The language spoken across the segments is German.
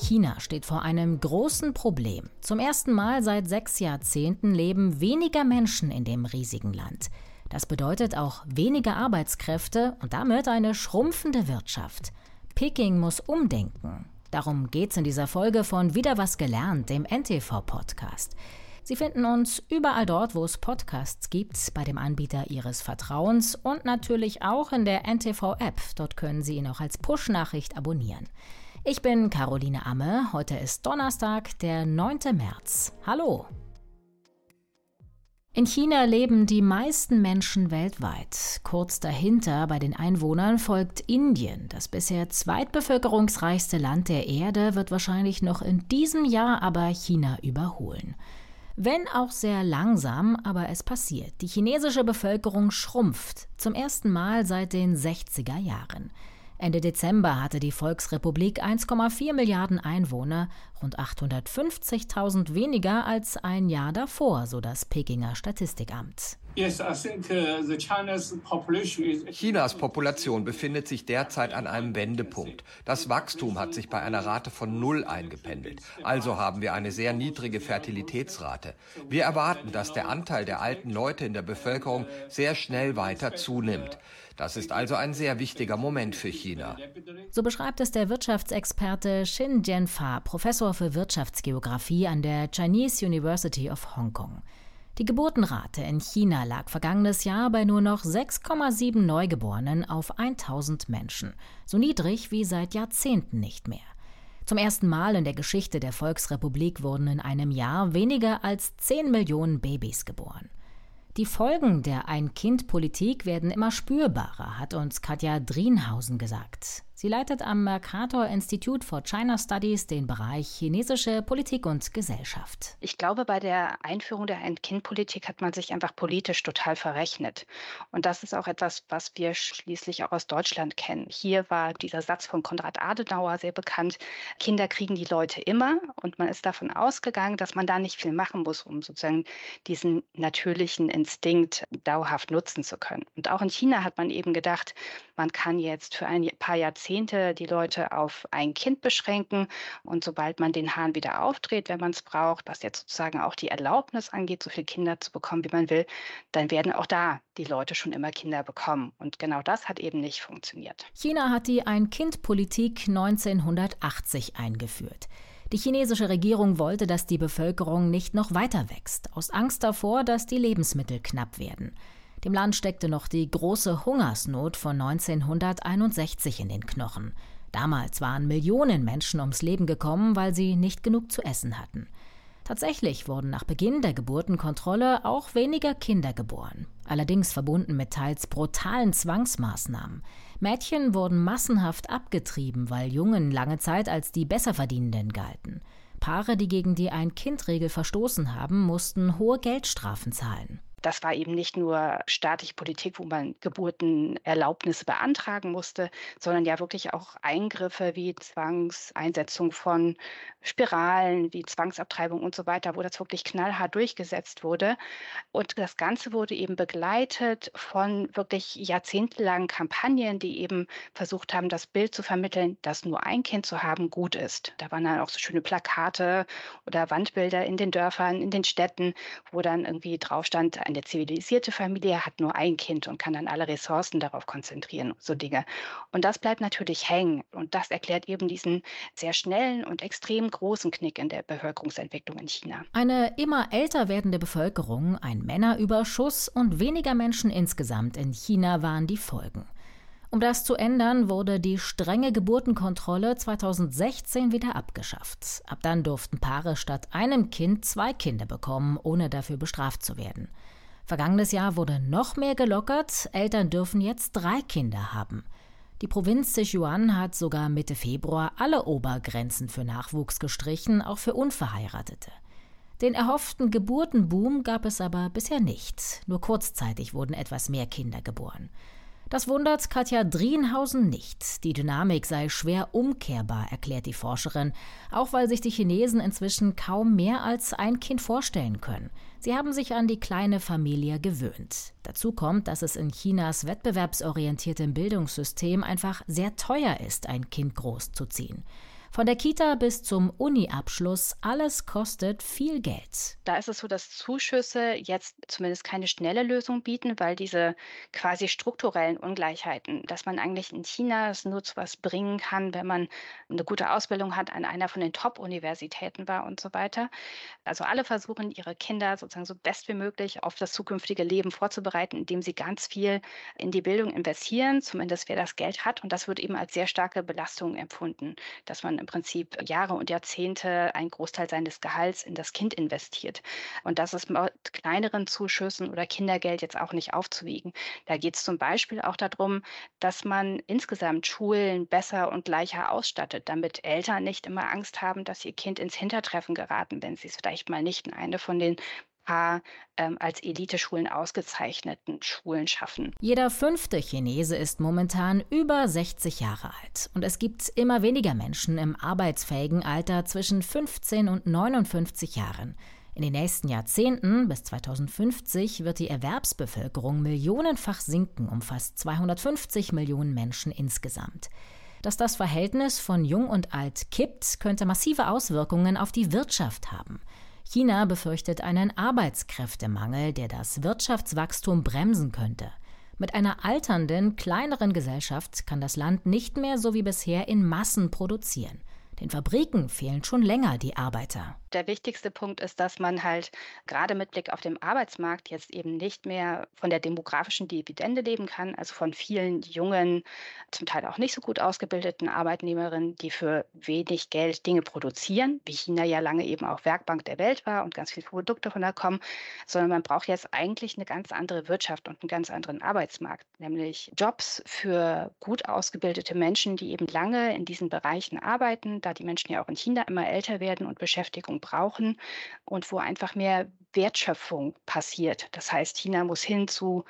China steht vor einem großen Problem. Zum ersten Mal seit sechs Jahrzehnten leben weniger Menschen in dem riesigen Land. Das bedeutet auch weniger Arbeitskräfte und damit eine schrumpfende Wirtschaft. Peking muss umdenken. Darum geht's in dieser Folge von Wieder was gelernt, dem NTV-Podcast. Sie finden uns überall dort, wo es Podcasts gibt, bei dem Anbieter Ihres Vertrauens und natürlich auch in der NTV-App. Dort können Sie ihn auch als Push-Nachricht abonnieren. Ich bin Caroline Amme. Heute ist Donnerstag, der 9. März. Hallo! In China leben die meisten Menschen weltweit. Kurz dahinter bei den Einwohnern folgt Indien. Das bisher zweitbevölkerungsreichste Land der Erde wird wahrscheinlich noch in diesem Jahr aber China überholen. Wenn auch sehr langsam, aber es passiert. Die chinesische Bevölkerung schrumpft. Zum ersten Mal seit den 60er Jahren. Ende Dezember hatte die Volksrepublik 1,4 Milliarden Einwohner, rund 850.000 weniger als ein Jahr davor, so das Pekinger Statistikamt. Uh, Chinas Population befindet sich derzeit an einem Wendepunkt. Das Wachstum hat sich bei einer Rate von Null eingependelt. Also haben wir eine sehr niedrige Fertilitätsrate. Wir erwarten, dass der Anteil der alten Leute in der Bevölkerung sehr schnell weiter zunimmt. Das ist also ein sehr wichtiger Moment für China. So beschreibt es der Wirtschaftsexperte Xin Jianfa, Professor für Wirtschaftsgeografie an der Chinese University of Hong Kong. Die Geburtenrate in China lag vergangenes Jahr bei nur noch 6,7 Neugeborenen auf 1000 Menschen, so niedrig wie seit Jahrzehnten nicht mehr. Zum ersten Mal in der Geschichte der Volksrepublik wurden in einem Jahr weniger als 10 Millionen Babys geboren. Die Folgen der Ein-Kind-Politik werden immer spürbarer, hat uns Katja Drienhausen gesagt. Sie leitet am Mercator Institute for China Studies den Bereich chinesische Politik und Gesellschaft. Ich glaube, bei der Einführung der Ein-Kind-Politik hat man sich einfach politisch total verrechnet. Und das ist auch etwas, was wir schließlich auch aus Deutschland kennen. Hier war dieser Satz von Konrad Adenauer sehr bekannt. Kinder kriegen die Leute immer. Und man ist davon ausgegangen, dass man da nicht viel machen muss, um sozusagen diesen natürlichen Instinkt dauerhaft nutzen zu können. Und auch in China hat man eben gedacht, man kann jetzt für ein paar Jahrzehnte Jahrzehnte die Leute auf ein Kind beschränken. Und sobald man den Hahn wieder aufdreht, wenn man es braucht, was jetzt sozusagen auch die Erlaubnis angeht, so viele Kinder zu bekommen, wie man will, dann werden auch da die Leute schon immer Kinder bekommen. Und genau das hat eben nicht funktioniert. China hat die Ein-Kind-Politik 1980 eingeführt. Die chinesische Regierung wollte, dass die Bevölkerung nicht noch weiter wächst, aus Angst davor, dass die Lebensmittel knapp werden. Dem Land steckte noch die große Hungersnot von 1961 in den Knochen. Damals waren Millionen Menschen ums Leben gekommen, weil sie nicht genug zu essen hatten. Tatsächlich wurden nach Beginn der Geburtenkontrolle auch weniger Kinder geboren, allerdings verbunden mit teils brutalen Zwangsmaßnahmen. Mädchen wurden massenhaft abgetrieben, weil Jungen lange Zeit als die Besserverdienenden galten. Paare, die gegen die Ein-Kind-Regel verstoßen haben, mussten hohe Geldstrafen zahlen. Das war eben nicht nur staatliche Politik, wo man Geburtenerlaubnisse beantragen musste, sondern ja wirklich auch Eingriffe wie Zwangseinsetzung von Spiralen, wie Zwangsabtreibung und so weiter, wo das wirklich knallhart durchgesetzt wurde. Und das Ganze wurde eben begleitet von wirklich jahrzehntelangen Kampagnen, die eben versucht haben, das Bild zu vermitteln, dass nur ein Kind zu haben gut ist. Da waren dann auch so schöne Plakate oder Wandbilder in den Dörfern, in den Städten, wo dann irgendwie drauf stand, eine zivilisierte Familie hat nur ein Kind und kann dann alle Ressourcen darauf konzentrieren, so Dinge. Und das bleibt natürlich hängen. Und das erklärt eben diesen sehr schnellen und extrem großen Knick in der Bevölkerungsentwicklung in China. Eine immer älter werdende Bevölkerung, ein Männerüberschuss und weniger Menschen insgesamt in China waren die Folgen. Um das zu ändern, wurde die strenge Geburtenkontrolle 2016 wieder abgeschafft. Ab dann durften Paare statt einem Kind zwei Kinder bekommen, ohne dafür bestraft zu werden. Vergangenes Jahr wurde noch mehr gelockert. Eltern dürfen jetzt drei Kinder haben. Die Provinz Sichuan hat sogar Mitte Februar alle Obergrenzen für Nachwuchs gestrichen, auch für Unverheiratete. Den erhofften Geburtenboom gab es aber bisher nicht. Nur kurzzeitig wurden etwas mehr Kinder geboren. Das wundert Katja Drienhausen nicht. Die Dynamik sei schwer umkehrbar, erklärt die Forscherin, auch weil sich die Chinesen inzwischen kaum mehr als ein Kind vorstellen können. Sie haben sich an die kleine Familie gewöhnt. Dazu kommt, dass es in Chinas wettbewerbsorientiertem Bildungssystem einfach sehr teuer ist, ein Kind großzuziehen. Von der Kita bis zum Uni-Abschluss, alles kostet viel Geld. Da ist es so, dass Zuschüsse jetzt zumindest keine schnelle Lösung bieten, weil diese quasi strukturellen Ungleichheiten, dass man eigentlich in China es nur zu was bringen kann, wenn man eine gute Ausbildung hat, an einer von den Top-Universitäten war und so weiter. Also alle versuchen, ihre Kinder sozusagen so best wie möglich auf das zukünftige Leben vorzubereiten, indem sie ganz viel in die Bildung investieren, zumindest wer das Geld hat. Und das wird eben als sehr starke Belastung empfunden, dass man im Prinzip Jahre und Jahrzehnte einen Großteil seines Gehalts in das Kind investiert. Und das ist mit kleineren Zuschüssen oder Kindergeld jetzt auch nicht aufzuwiegen. Da geht es zum Beispiel auch darum, dass man insgesamt Schulen besser und gleicher ausstattet, damit Eltern nicht immer Angst haben, dass ihr Kind ins Hintertreffen geraten, wenn sie es vielleicht mal nicht in eine von den paar ähm, als Eliteschulen ausgezeichneten Schulen schaffen. Jeder fünfte Chinese ist momentan über 60 Jahre alt. Und es gibt immer weniger Menschen im arbeitsfähigen Alter zwischen 15 und 59 Jahren. In den nächsten Jahrzehnten bis 2050 wird die Erwerbsbevölkerung millionenfach sinken um fast 250 Millionen Menschen insgesamt. Dass das Verhältnis von Jung und Alt kippt, könnte massive Auswirkungen auf die Wirtschaft haben. China befürchtet einen Arbeitskräftemangel, der das Wirtschaftswachstum bremsen könnte. Mit einer alternden, kleineren Gesellschaft kann das Land nicht mehr so wie bisher in Massen produzieren. Den Fabriken fehlen schon länger die Arbeiter. Der wichtigste Punkt ist, dass man halt gerade mit Blick auf den Arbeitsmarkt jetzt eben nicht mehr von der demografischen Dividende leben kann, also von vielen jungen, zum Teil auch nicht so gut ausgebildeten Arbeitnehmerinnen, die für wenig Geld Dinge produzieren, wie China ja lange eben auch Werkbank der Welt war und ganz viele Produkte von da kommen, sondern man braucht jetzt eigentlich eine ganz andere Wirtschaft und einen ganz anderen Arbeitsmarkt, nämlich Jobs für gut ausgebildete Menschen, die eben lange in diesen Bereichen arbeiten da die Menschen ja auch in China immer älter werden und Beschäftigung brauchen und wo einfach mehr Wertschöpfung passiert. Das heißt, China muss hin zu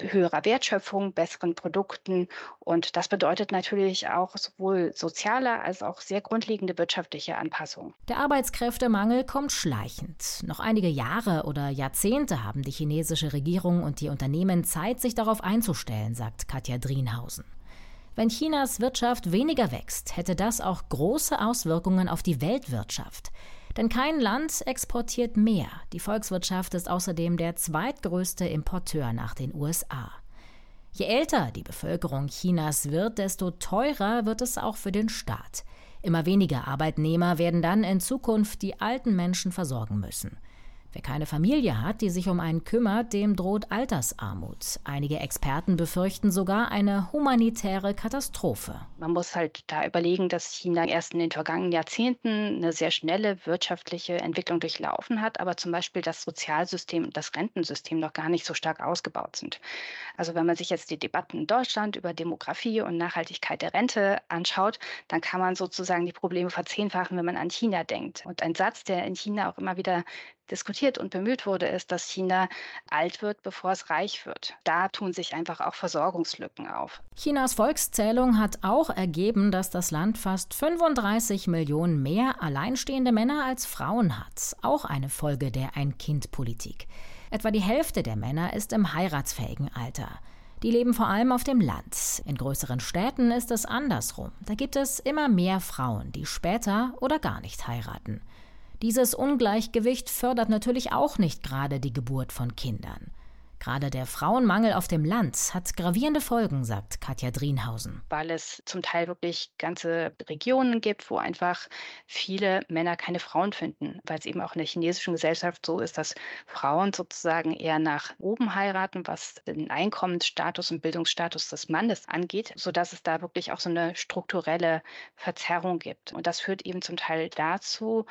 höherer Wertschöpfung, besseren Produkten und das bedeutet natürlich auch sowohl soziale als auch sehr grundlegende wirtschaftliche Anpassungen. Der Arbeitskräftemangel kommt schleichend. Noch einige Jahre oder Jahrzehnte haben die chinesische Regierung und die Unternehmen Zeit, sich darauf einzustellen, sagt Katja Drienhausen. Wenn Chinas Wirtschaft weniger wächst, hätte das auch große Auswirkungen auf die Weltwirtschaft. Denn kein Land exportiert mehr. Die Volkswirtschaft ist außerdem der zweitgrößte Importeur nach den USA. Je älter die Bevölkerung Chinas wird, desto teurer wird es auch für den Staat. Immer weniger Arbeitnehmer werden dann in Zukunft die alten Menschen versorgen müssen. Wer keine Familie hat, die sich um einen kümmert, dem droht Altersarmut. Einige Experten befürchten sogar eine humanitäre Katastrophe. Man muss halt da überlegen, dass China erst in den vergangenen Jahrzehnten eine sehr schnelle wirtschaftliche Entwicklung durchlaufen hat, aber zum Beispiel das Sozialsystem und das Rentensystem noch gar nicht so stark ausgebaut sind. Also wenn man sich jetzt die Debatten in Deutschland über Demografie und Nachhaltigkeit der Rente anschaut, dann kann man sozusagen die Probleme verzehnfachen, wenn man an China denkt. Und ein Satz, der in China auch immer wieder diskutiert und bemüht wurde, ist, dass China alt wird, bevor es reich wird. Da tun sich einfach auch Versorgungslücken auf. Chinas Volkszählung hat auch ergeben, dass das Land fast 35 Millionen mehr alleinstehende Männer als Frauen hat. Auch eine Folge der Ein-Kind-Politik. Etwa die Hälfte der Männer ist im heiratsfähigen Alter. Die leben vor allem auf dem Land. In größeren Städten ist es andersrum. Da gibt es immer mehr Frauen, die später oder gar nicht heiraten. Dieses Ungleichgewicht fördert natürlich auch nicht gerade die Geburt von Kindern. Gerade der Frauenmangel auf dem Land hat gravierende Folgen, sagt Katja Drienhausen. Weil es zum Teil wirklich ganze Regionen gibt, wo einfach viele Männer keine Frauen finden, weil es eben auch in der chinesischen Gesellschaft so ist, dass Frauen sozusagen eher nach oben heiraten, was den Einkommensstatus und Bildungsstatus des Mannes angeht, sodass es da wirklich auch so eine strukturelle Verzerrung gibt. Und das führt eben zum Teil dazu,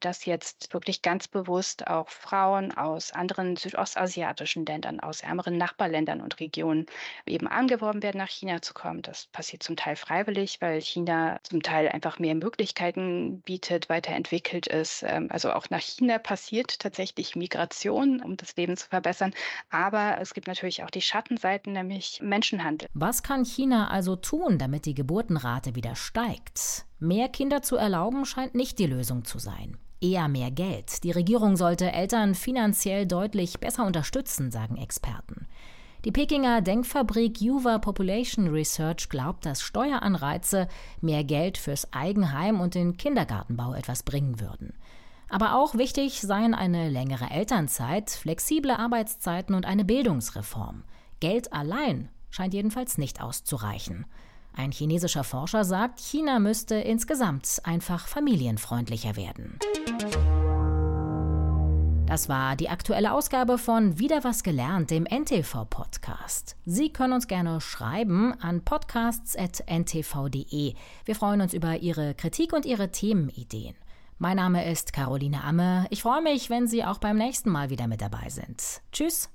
dass jetzt wirklich ganz bewusst auch Frauen aus anderen südostasiatischen Ländern, aus ärmeren Nachbarländern und Regionen eben angeworben werden, nach China zu kommen. Das passiert zum Teil freiwillig, weil China zum Teil einfach mehr Möglichkeiten bietet, weiterentwickelt ist. Ähm, also auch nach China passiert tatsächlich Migration, um das Leben zu verbessern. Aber es gibt natürlich auch die Schattenseiten, nämlich Menschenhandel. Was kann China also tun, damit die Geburtenrate wieder steigt? Mehr Kinder zu erlauben scheint nicht die Lösung zu sein eher mehr Geld. Die Regierung sollte Eltern finanziell deutlich besser unterstützen, sagen Experten. Die Pekinger Denkfabrik Juva Population Research glaubt, dass Steueranreize mehr Geld fürs Eigenheim und den Kindergartenbau etwas bringen würden. Aber auch wichtig seien eine längere Elternzeit, flexible Arbeitszeiten und eine Bildungsreform. Geld allein scheint jedenfalls nicht auszureichen. Ein chinesischer Forscher sagt, China müsste insgesamt einfach familienfreundlicher werden. Das war die aktuelle Ausgabe von Wieder was gelernt, dem NTV-Podcast. Sie können uns gerne schreiben an podcasts.ntv.de. Wir freuen uns über Ihre Kritik und Ihre Themenideen. Mein Name ist Caroline Amme. Ich freue mich, wenn Sie auch beim nächsten Mal wieder mit dabei sind. Tschüss.